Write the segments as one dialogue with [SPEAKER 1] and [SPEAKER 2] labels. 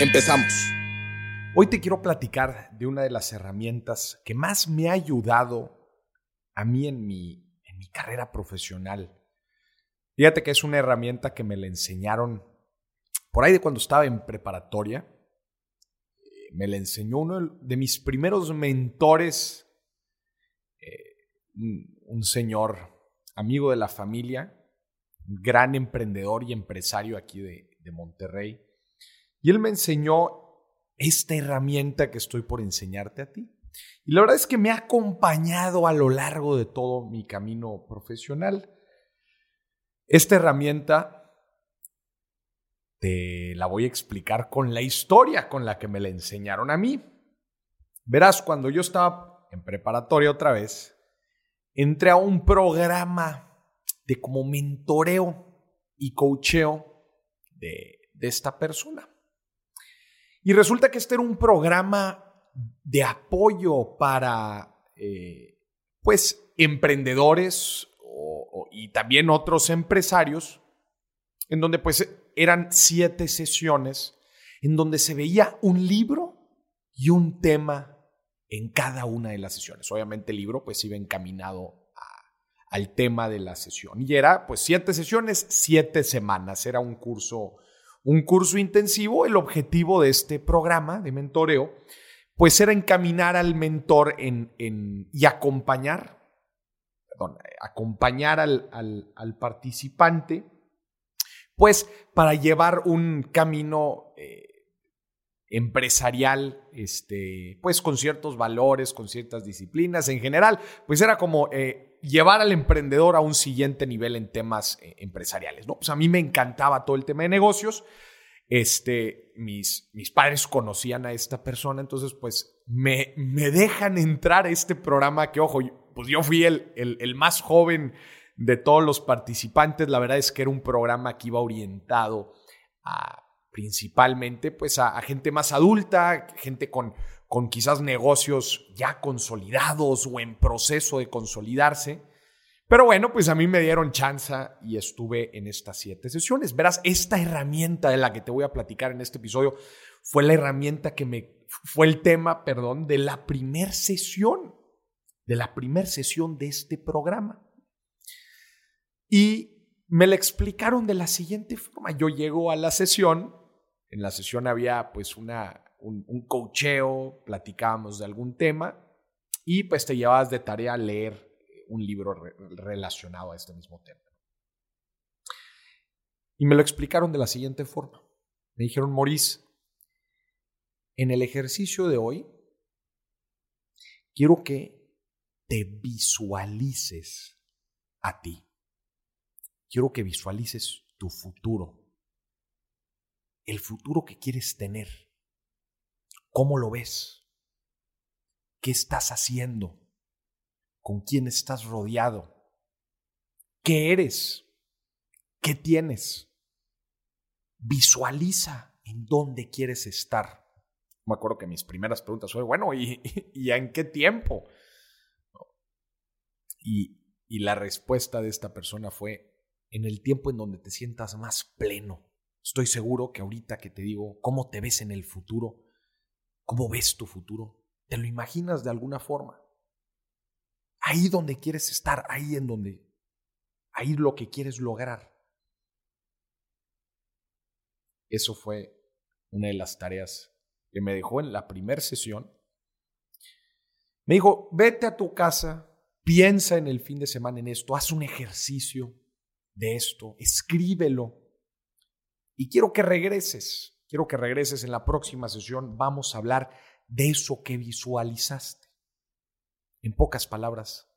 [SPEAKER 1] Empezamos.
[SPEAKER 2] Hoy te quiero platicar de una de las herramientas que más me ha ayudado a mí en mi, carrera profesional Fíjate que es una herramienta que me la enseñaron por ahí de cuando estaba en preparatoria. Eh, me la enseñó uno de mis primeros mentores, eh, un señor amigo de la familia, gran emprendedor y empresario aquí de Monterrey. Y él me enseñó esta herramienta que estoy por enseñarte a ti. Y la verdad es que me ha acompañado a lo largo de todo mi camino profesional. Esta herramienta te la voy a explicar con la historia con la que me la enseñaron a mí. Verás, cuando yo estaba en preparatoria otra vez, entré a un programa de como mentoreo y coacheo de, esta persona. Y resulta que este era un programa de apoyo para, eh, pues, emprendedores y también otros empresarios, en donde pues eran siete sesiones, en donde se veía un libro y un tema en cada una de las sesiones. Obviamente el libro pues iba encaminado al tema de la sesión. Y era pues siete sesiones, siete semanas. Era un curso, un curso intensivo. El objetivo de este programa de mentoreo pues era encaminar al mentor en, en, y acompañar acompañar al, participante, pues para llevar un camino eh, empresarial, este, pues con ciertos valores, con ciertas disciplinas en general, pues era como eh, llevar al emprendedor a un siguiente nivel en temas eh, empresariales, ¿no? Pues a mí me encantaba todo el tema de negocios, este, mis, mis padres conocían a esta persona, entonces pues me, me dejan entrar a este programa que, ojo, pues yo fui el, el, más joven de todos los participantes. La verdad es que era un programa que iba orientado a principalmente pues a, gente más adulta, gente con, con quizás negocios ya consolidados o en proceso de consolidarse. Pero bueno, pues a mí me dieron chance y estuve en estas siete sesiones. Verás, esta herramienta de la que te voy a platicar en este episodio fue la herramienta que me, fue el tema, perdón, de la primer sesión de la primera sesión de este programa. Y me la explicaron de la siguiente forma. Yo llego a la sesión, en la sesión había pues una, un, un coacheo, platicábamos de algún tema y pues te llevabas de tarea a leer un libro relacionado a este mismo tema. Y me lo explicaron de la siguiente forma. Me dijeron, Maurice, en el ejercicio de hoy, quiero que te visualices a ti. Quiero que visualices tu futuro. El futuro que quieres tener. ¿Cómo lo ves? ¿Qué estás haciendo? ¿Con quién estás rodeado? ¿Qué eres? ¿Qué tienes? Visualiza en dónde quieres estar. Me acuerdo que mis primeras preguntas fueron, bueno, ¿y, y en qué tiempo? Y, la respuesta de esta persona fue, en el tiempo en donde te sientas más pleno. Estoy seguro que ahorita que te digo cómo te ves en el futuro, cómo ves tu futuro, te lo imaginas de alguna forma. Ahí donde quieres estar, ahí en donde, ahí lo que quieres lograr. Eso fue una de las tareas que me dejó en la primera sesión. Me dijo, vete a tu casa, Piensa en el fin de semana en esto, haz un ejercicio de esto, escríbelo. Y quiero que regreses, quiero que regreses en la próxima sesión, vamos a hablar de eso que visualizaste. En pocas palabras,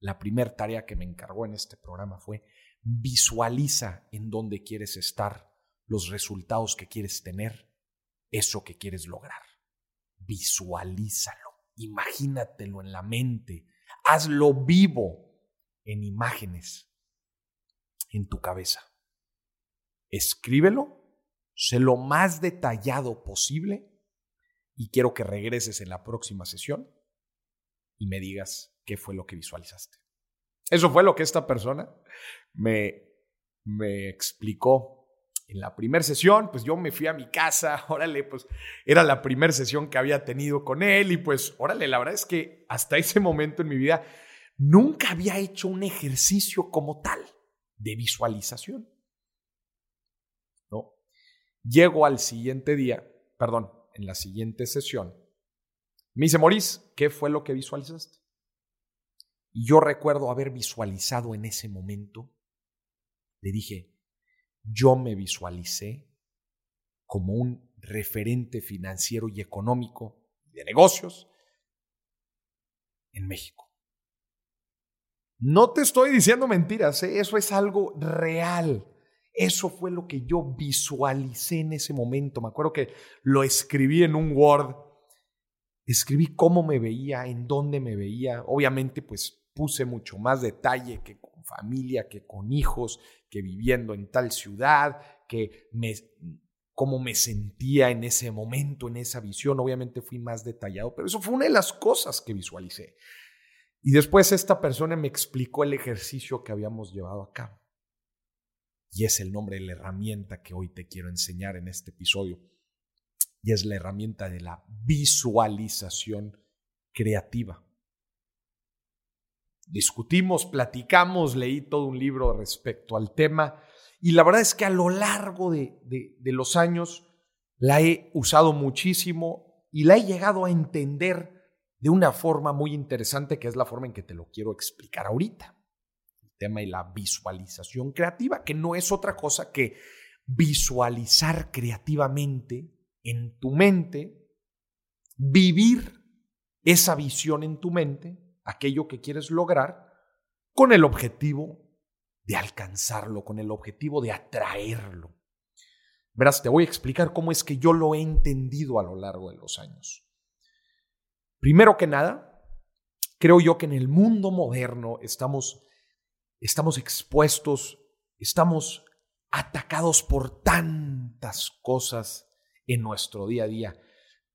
[SPEAKER 2] la primera tarea que me encargó en este programa fue visualiza en dónde quieres estar los resultados que quieres tener, eso que quieres lograr. Visualízalo, imagínatelo en la mente, hazlo vivo en imágenes en tu cabeza. Escríbelo, sé lo más detallado posible y quiero que regreses en la próxima sesión y me digas qué fue lo que visualizaste. Eso fue lo que esta persona me, me explicó en la primera sesión, pues yo me fui a mi casa, órale, pues era la primera sesión que había tenido con él y pues órale, la verdad es que hasta ese momento en mi vida nunca había hecho un ejercicio como tal de visualización. Llego al siguiente día, perdón, en la siguiente sesión, me dice, Maurice, ¿qué fue lo que visualizaste? Y yo recuerdo haber visualizado en ese momento, le dije, yo me visualicé como un referente financiero y económico de negocios en México. No te estoy diciendo mentiras, ¿eh? eso es algo real. Eso fue lo que yo visualicé en ese momento. Me acuerdo que lo escribí en un Word. Escribí cómo me veía, en dónde me veía. Obviamente, pues puse mucho más detalle que con familia, que con hijos, que viviendo en tal ciudad, que me, cómo me sentía en ese momento, en esa visión. Obviamente fui más detallado, pero eso fue una de las cosas que visualicé. Y después esta persona me explicó el ejercicio que habíamos llevado a cabo. Y es el nombre de la herramienta que hoy te quiero enseñar en este episodio. Y es la herramienta de la visualización creativa. Discutimos, platicamos, leí todo un libro respecto al tema y la verdad es que a lo largo de, los años la he usado muchísimo y la he llegado a entender de una forma muy interesante que es la forma en que te lo quiero explicar ahorita. Tema de la visualización creativa, que no es otra cosa que visualizar creativamente en tu mente, vivir esa visión en tu mente, aquello que quieres lograr, con el objetivo de alcanzarlo, con el objetivo de atraerlo. Verás, te voy a explicar cómo es que yo lo he entendido a lo largo de los años. Primero que nada, creo yo que en el mundo moderno estamos, estamos expuestos, estamos atacados por tantas cosas en nuestro día a día.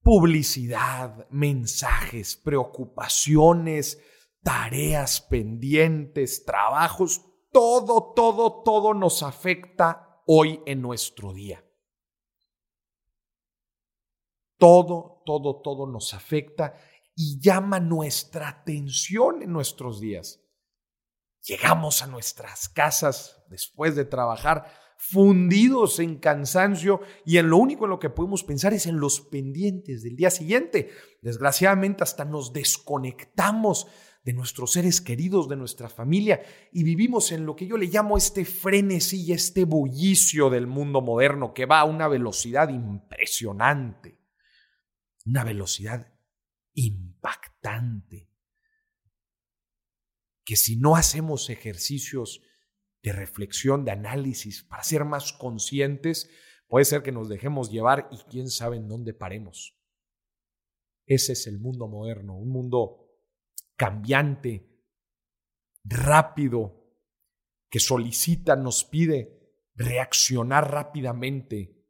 [SPEAKER 2] Publicidad, mensajes, preocupaciones, tareas pendientes, trabajos, todo, todo, todo nos afecta hoy en nuestro día. Todo, todo, todo nos afecta y llama nuestra atención en nuestros días. Llegamos a nuestras casas después de trabajar fundidos en cansancio y en lo único en lo que podemos pensar es en los pendientes del día siguiente. Desgraciadamente hasta nos desconectamos de nuestros seres queridos, de nuestra familia y vivimos en lo que yo le llamo este frenesí y este bullicio del mundo moderno que va a una velocidad impresionante, una velocidad impactante. Que si no hacemos ejercicios de reflexión, de análisis, para ser más conscientes, puede ser que nos dejemos llevar y quién sabe en dónde paremos. Ese es el mundo moderno, un mundo cambiante, rápido, que solicita, nos pide reaccionar rápidamente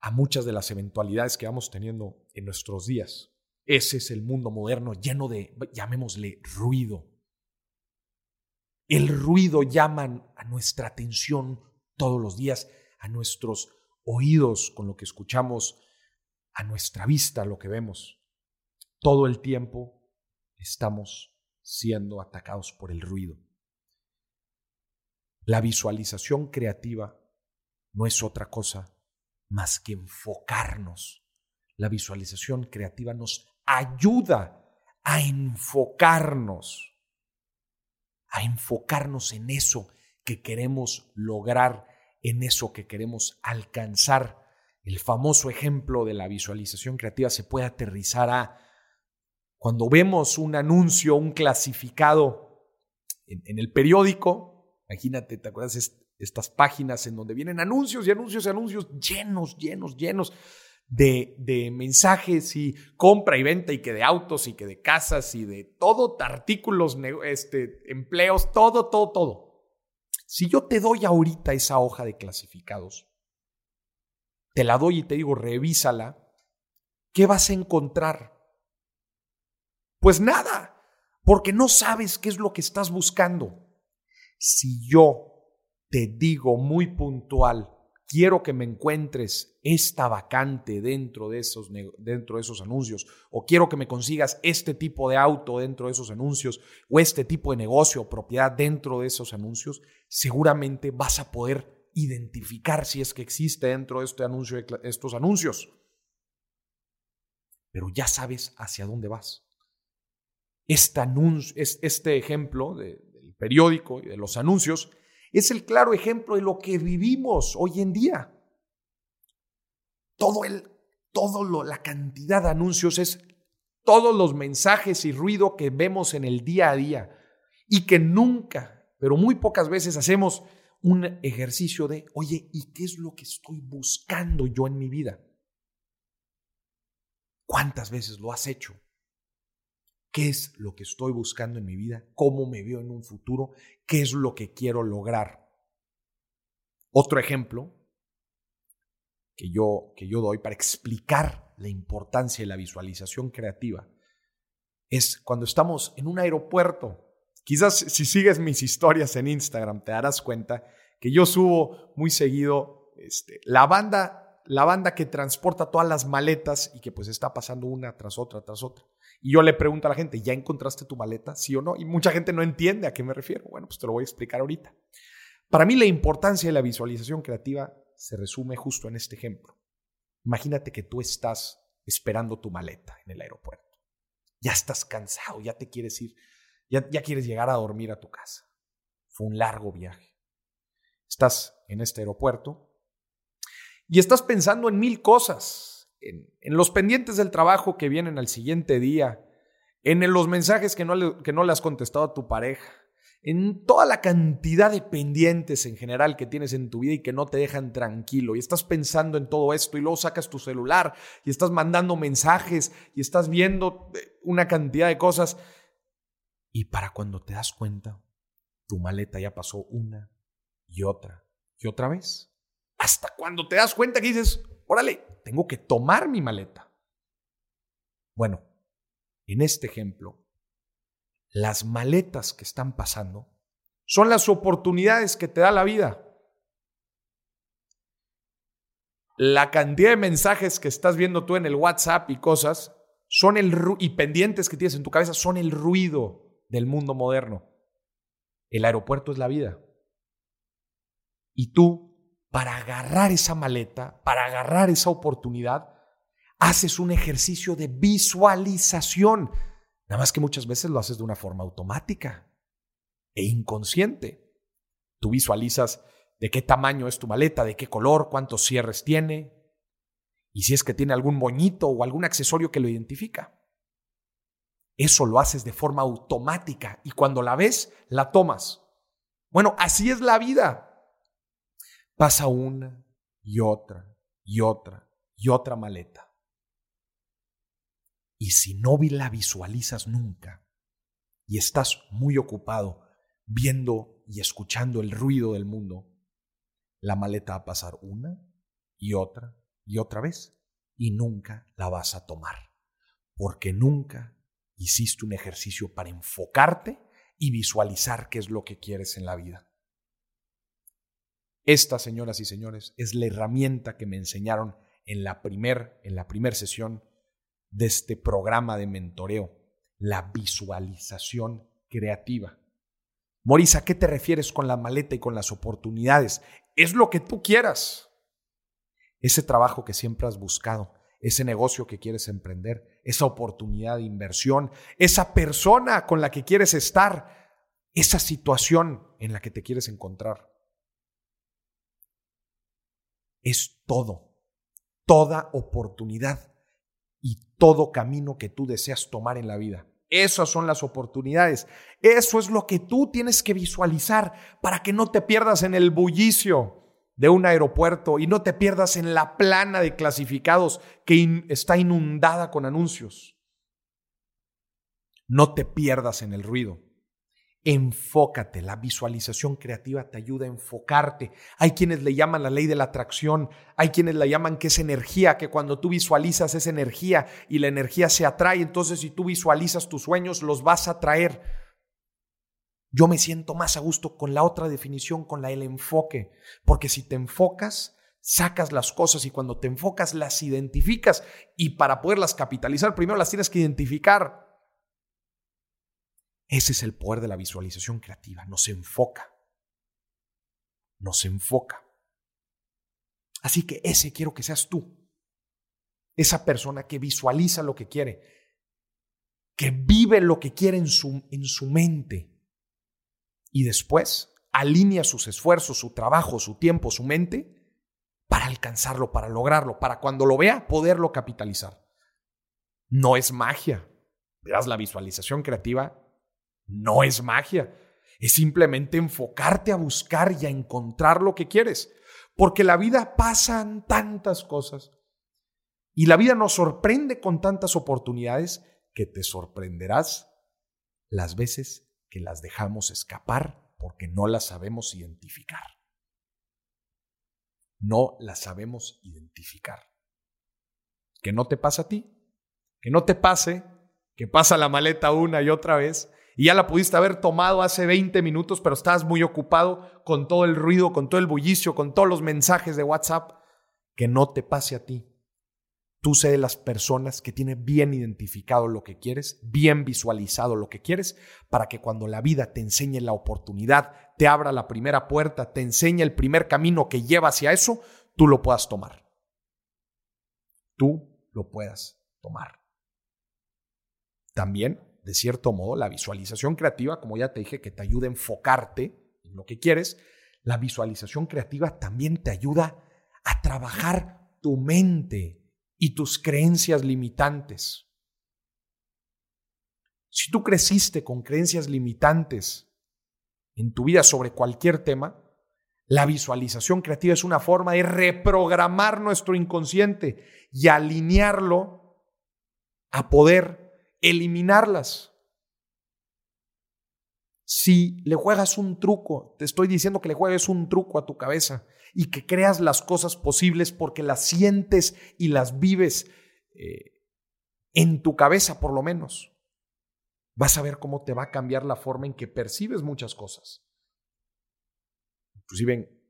[SPEAKER 2] a muchas de las eventualidades que vamos teniendo en nuestros días. Ese es el mundo moderno lleno de, llamémosle, ruido. El ruido llama a nuestra atención todos los días, a nuestros oídos con lo que escuchamos, a nuestra vista lo que vemos. Todo el tiempo estamos siendo atacados por el ruido. La visualización creativa no es otra cosa más que enfocarnos. La visualización creativa nos ayuda a enfocarnos, a enfocarnos en eso que queremos lograr, en eso que queremos alcanzar. El famoso ejemplo de la visualización creativa se puede aterrizar a cuando vemos un anuncio, un clasificado en, el periódico, imagínate, ¿te acuerdas estas páginas en donde vienen anuncios y anuncios y anuncios llenos, llenos, llenos de, mensajes y compra y venta y que de autos y que de casas y de todo, artículos, este, empleos, todo, todo, todo. Si yo te doy ahorita esa hoja de clasificados, te la doy y te digo, revísala, ¿qué vas a encontrar? Pues nada, porque no sabes qué es lo que estás buscando. Si yo te digo muy puntual, quiero que me encuentres esta vacante dentro de esos, dentro de esos anuncios, o quiero que me consigas este tipo de auto dentro de esos anuncios, o este tipo de negocio o propiedad dentro de esos anuncios, seguramente vas a poder identificar si es que existe dentro de este anuncio, estos anuncios. Pero ya sabes hacia dónde vas. Este, este ejemplo del periódico y de los anuncios es el claro ejemplo de lo que vivimos hoy en día. Todo el, todo la cantidad de anuncios es todos los mensajes y ruido que vemos en el día a día y que nunca, pero muy pocas veces hacemos un ejercicio de, oye, ¿y qué es lo que estoy buscando yo en mi vida? ¿Cuántas veces lo has hecho? ¿Qué es lo que estoy buscando en mi vida? ¿Cómo me veo en un futuro? ¿Qué es lo que quiero lograr? Otro ejemplo que yo, que yo doy para explicar la importancia de la visualización creativa es cuando estamos en un aeropuerto Quizás si sigues mis historias en Instagram te darás cuenta que yo subo muy seguido este, la banda, la banda que transporta todas las maletas y que pues está pasando una tras otra, tras otra. Y yo le pregunto a la gente, ¿ya encontraste tu maleta? ¿Sí o no? Y mucha gente no entiende a qué me refiero. Bueno, pues te lo voy a explicar ahorita. Para mí la importancia de la visualización creativa se resume justo en este ejemplo. Imagínate que tú estás esperando tu maleta en el aeropuerto. Ya estás cansado, ya te quieres ir ya, quieres llegar a dormir a tu casa. Fue un largo viaje. Estás en este aeropuerto y estás pensando en mil cosas, en, los pendientes del trabajo que vienen al siguiente día, en los mensajes que no, le, que no le has contestado a tu pareja, en toda la cantidad de pendientes en general que tienes en tu vida y que no te dejan tranquilo. Y estás pensando en todo esto y luego sacas tu celular y estás mandando mensajes y estás viendo eh, una cantidad de cosas y para cuando te das cuenta, tu maleta ya pasó una y otra y otra vez. Hasta cuando te das cuenta que dices, órale, tengo que tomar mi maleta. Bueno, en este ejemplo, las maletas que están pasando son las oportunidades que te da la vida. La cantidad de mensajes que estás viendo tú en el WhatsApp y cosas son el y pendientes que tienes en tu cabeza son el ruido del mundo moderno. El aeropuerto es la vida. Y tú, para agarrar esa maleta, para agarrar esa oportunidad, haces un ejercicio de visualización. Nada más que muchas veces lo haces de una forma automática e inconsciente. Tú visualizas de qué tamaño es tu maleta, de qué color, cuántos cierres tiene, y si es que tiene algún moñito o algún accesorio que lo identifica. Eso lo haces de forma automática y cuando la ves, la tomas. Bueno, así es la vida. Pasa una y otra y otra y otra maleta. Y si no la visualizas nunca y estás muy ocupado viendo y escuchando el ruido del mundo, la maleta va a pasar una y otra y otra vez y nunca la vas a tomar, porque nunca hiciste un ejercicio para enfocarte y visualizar qué es lo que quieres en la vida. Esta, señoras y señores, es la herramienta que me enseñaron en la primer, en la primer sesión de este programa de mentoreo, la visualización creativa. Morisa, ¿a qué te refieres con la maleta y con las oportunidades? Es lo que tú quieras. Ese trabajo que siempre has buscado, ese negocio que quieres emprender, esa oportunidad de inversión, esa persona con la que quieres estar, esa situación en la que te quieres encontrar. Es todo, toda oportunidad y todo camino que tú deseas tomar en la vida. Esas son las oportunidades. Eso es lo que tú tienes que visualizar para que no te pierdas en el bullicio de un aeropuerto y no te pierdas en la plana de clasificados que está inundada con anuncios. No te pierdas en el ruido. Enfócate, la visualización creativa te ayuda a enfocarte. Hay quienes le llaman la ley de la atracción, hay quienes la llaman que es energía, que cuando tú visualizas esa energía y la energía se atrae, entonces si tú visualizas tus sueños, los vas a traer. Yo me siento más a gusto con la otra definición, con la del enfoque, porque si te enfocas, sacas las cosas y cuando te enfocas las identificas y para poderlas capitalizar primero las tienes que identificar. Ese es el poder de la visualización creativa, nos enfoca, nos enfoca. Así que ese quiero que seas tú, esa persona que visualiza lo que quiere, que vive lo que quiere en su, en su mente y después alinea sus esfuerzos, su trabajo, su tiempo, su mente para alcanzarlo, para lograrlo, para cuando lo vea poderlo capitalizar. No es magia. Verás, la visualización creativa no es magia. Es simplemente enfocarte a buscar y a encontrar lo que quieres. Porque la vida pasan tantas cosas. Y la vida nos sorprende con tantas oportunidades que te sorprenderás las veces que las dejamos escapar porque no las sabemos identificar. No las sabemos identificar. Que no te pasa a ti. Que no te pase que pasa la maleta una y otra vez y ya la pudiste haber tomado hace 20 minutos, pero estabas muy ocupado con todo el ruido, con todo el bullicio, con todos los mensajes de WhatsApp. Que no te pase a ti. Tú sé de las personas que tienen bien identificado lo que quieres, bien visualizado lo que quieres, para que cuando la vida te enseñe la oportunidad, te abra la primera puerta, te enseñe el primer camino que lleva hacia eso, tú lo puedas tomar. Tú lo puedas tomar. También de cierto modo, la visualización creativa, como ya te dije, que te ayuda a enfocarte en lo que quieres, la visualización creativa también te ayuda a trabajar tu mente y tus creencias limitantes. Si tú creciste con creencias limitantes en tu vida sobre cualquier tema, la visualización creativa es una forma de reprogramar nuestro inconsciente y alinearlo a poder eliminarlas. Si le juegas un truco, te estoy diciendo que le juegues un truco a tu cabeza y que creas las cosas posibles porque las sientes y las vives eh, en tu cabeza por lo menos, vas a ver cómo te va a cambiar la forma en que percibes muchas cosas. Inclusive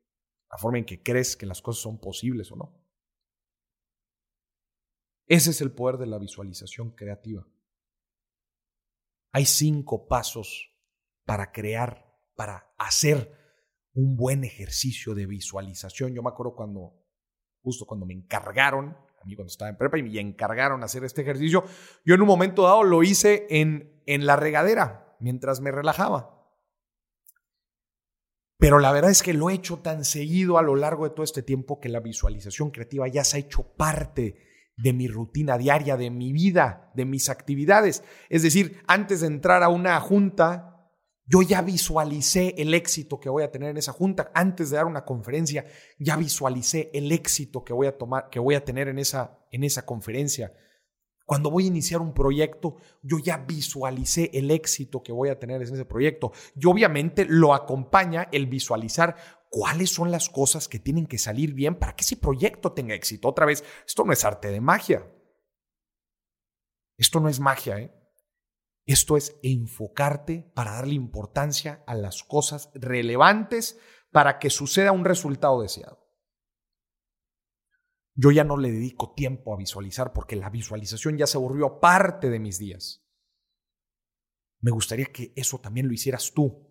[SPEAKER 2] la forma en que crees que las cosas son posibles o no. Ese es el poder de la visualización creativa. Hay cinco pasos para crear, para hacer un buen ejercicio de visualización. Yo me acuerdo cuando, justo cuando me encargaron, a mí cuando estaba en prepa y me encargaron hacer este ejercicio, yo en un momento dado lo hice en, en la regadera, mientras me relajaba. Pero la verdad es que lo he hecho tan seguido a lo largo de todo este tiempo que la visualización creativa ya se ha hecho parte de mi rutina diaria, de mi vida, de mis actividades. Es decir, antes de entrar a una junta, yo ya visualicé el éxito que voy a tener en esa junta. Antes de dar una conferencia, ya visualicé el éxito que voy a tomar, que voy a tener en esa, en esa conferencia. Cuando voy a iniciar un proyecto, yo ya visualicé el éxito que voy a tener en ese proyecto. Y obviamente lo acompaña el visualizar cuáles son las cosas que tienen que salir bien para que ese proyecto tenga éxito. Otra vez, esto no es arte de magia. Esto no es magia, ¿eh? Esto es enfocarte para darle importancia a las cosas relevantes para que suceda un resultado deseado. Yo ya no le dedico tiempo a visualizar porque la visualización ya se volvió parte de mis días. Me gustaría que eso también lo hicieras tú.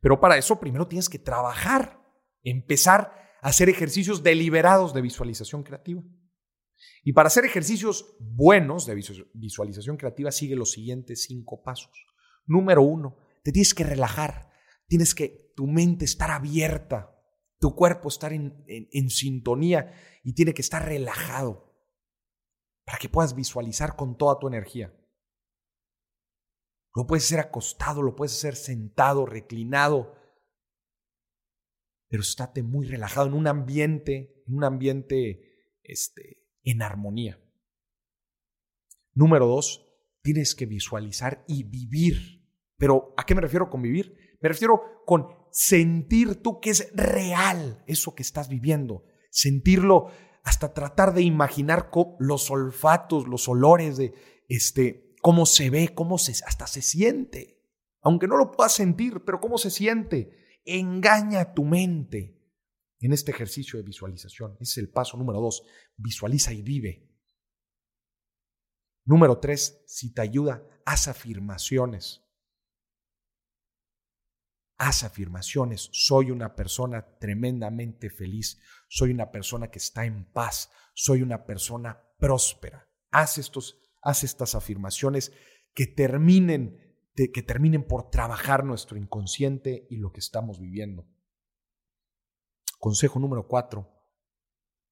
[SPEAKER 2] Pero para eso primero tienes que trabajar empezar a hacer ejercicios deliberados de visualización creativa. Y para hacer ejercicios buenos de visualización creativa sigue los siguientes cinco pasos. Número uno, te tienes que relajar, tienes que tu mente estar abierta, tu cuerpo estar en, sintonía y tiene que estar relajado para que puedas visualizar con toda tu energía. Lo puedes hacer acostado, lo puedes hacer sentado, reclinado. Pero estate muy relajado en un ambiente, en un ambiente este, en armonía. Número dos, tienes que visualizar y vivir. Pero ¿a qué me refiero con vivir? Me refiero con sentir tú que es real eso que estás viviendo. Sentirlo hasta tratar de imaginar los olfatos, los olores de este, cómo se ve, cómo se, hasta se siente. Aunque no lo puedas sentir, pero cómo se siente. Engaña tu mente en este ejercicio de visualización. Ese es el paso número dos. Visualiza y vive. Número tres, si te ayuda, haz afirmaciones. Haz afirmaciones. Soy una persona tremendamente feliz. Soy una persona que está en paz. Soy una persona próspera. Haz estos haz estas afirmaciones que terminen, que terminen por trabajar nuestro inconsciente y lo que estamos viviendo. Consejo número cuatro,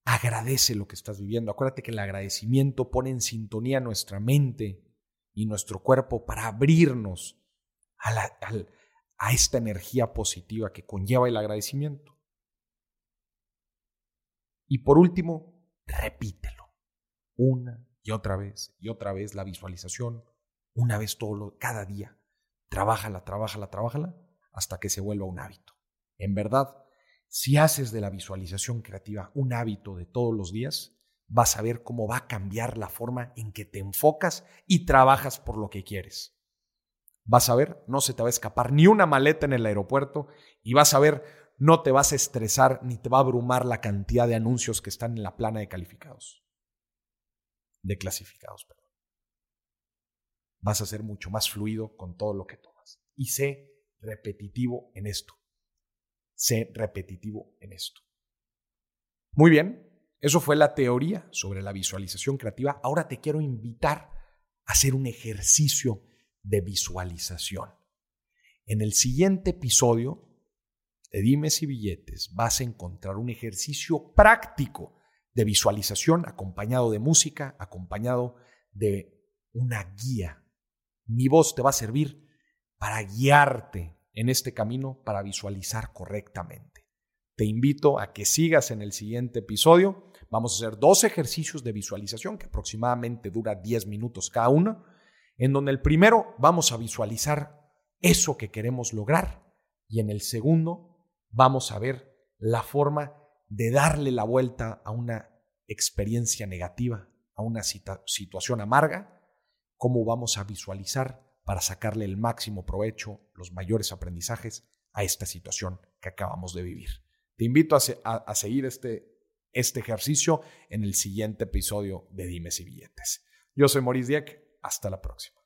[SPEAKER 2] agradece lo que estás viviendo. Acuérdate que el agradecimiento pone en sintonía nuestra mente y nuestro cuerpo para abrirnos a, esta energía positiva que conlleva el agradecimiento. Y por último, repítelo una y otra vez y otra vez la visualización, una vez todo lo, cada día. Trabájala, trabájala, trabájala hasta que se vuelva un hábito. En verdad, si haces de la visualización creativa un hábito de todos los días, vas a ver cómo va a cambiar la forma en que te enfocas y trabajas por lo que quieres. Vas a ver, no se te va a escapar ni una maleta en el aeropuerto y vas a ver, no te vas a estresar ni te va a abrumar la cantidad de anuncios que están en la plana de calificados de clasificados. Perdón. Vas a ser mucho más fluido con todo lo que tomas. Y sé repetitivo en esto. Sé repetitivo en esto. Muy bien, eso fue la teoría sobre la visualización creativa. Ahora te quiero invitar a hacer un ejercicio de visualización. En el siguiente episodio de Dimes y Billetes vas a encontrar un ejercicio práctico de visualización acompañado de música, acompañado de una guía. Mi voz te va a servir para guiarte en este camino para visualizar correctamente. Te invito a que sigas en el siguiente episodio. Vamos a hacer dos ejercicios de visualización que aproximadamente dura 10 minutos cada uno, en donde el primero vamos a visualizar eso que queremos lograr y en el segundo vamos a ver la forma de darle la vuelta a una experiencia negativa, a una situación amarga, cómo vamos a visualizar para sacarle el máximo provecho, los mayores aprendizajes a esta situación que acabamos de vivir. Te invito a, seguir este, este ejercicio en el siguiente episodio de Dimes y Billetes. Yo soy Maurice Dieck, hasta la próxima.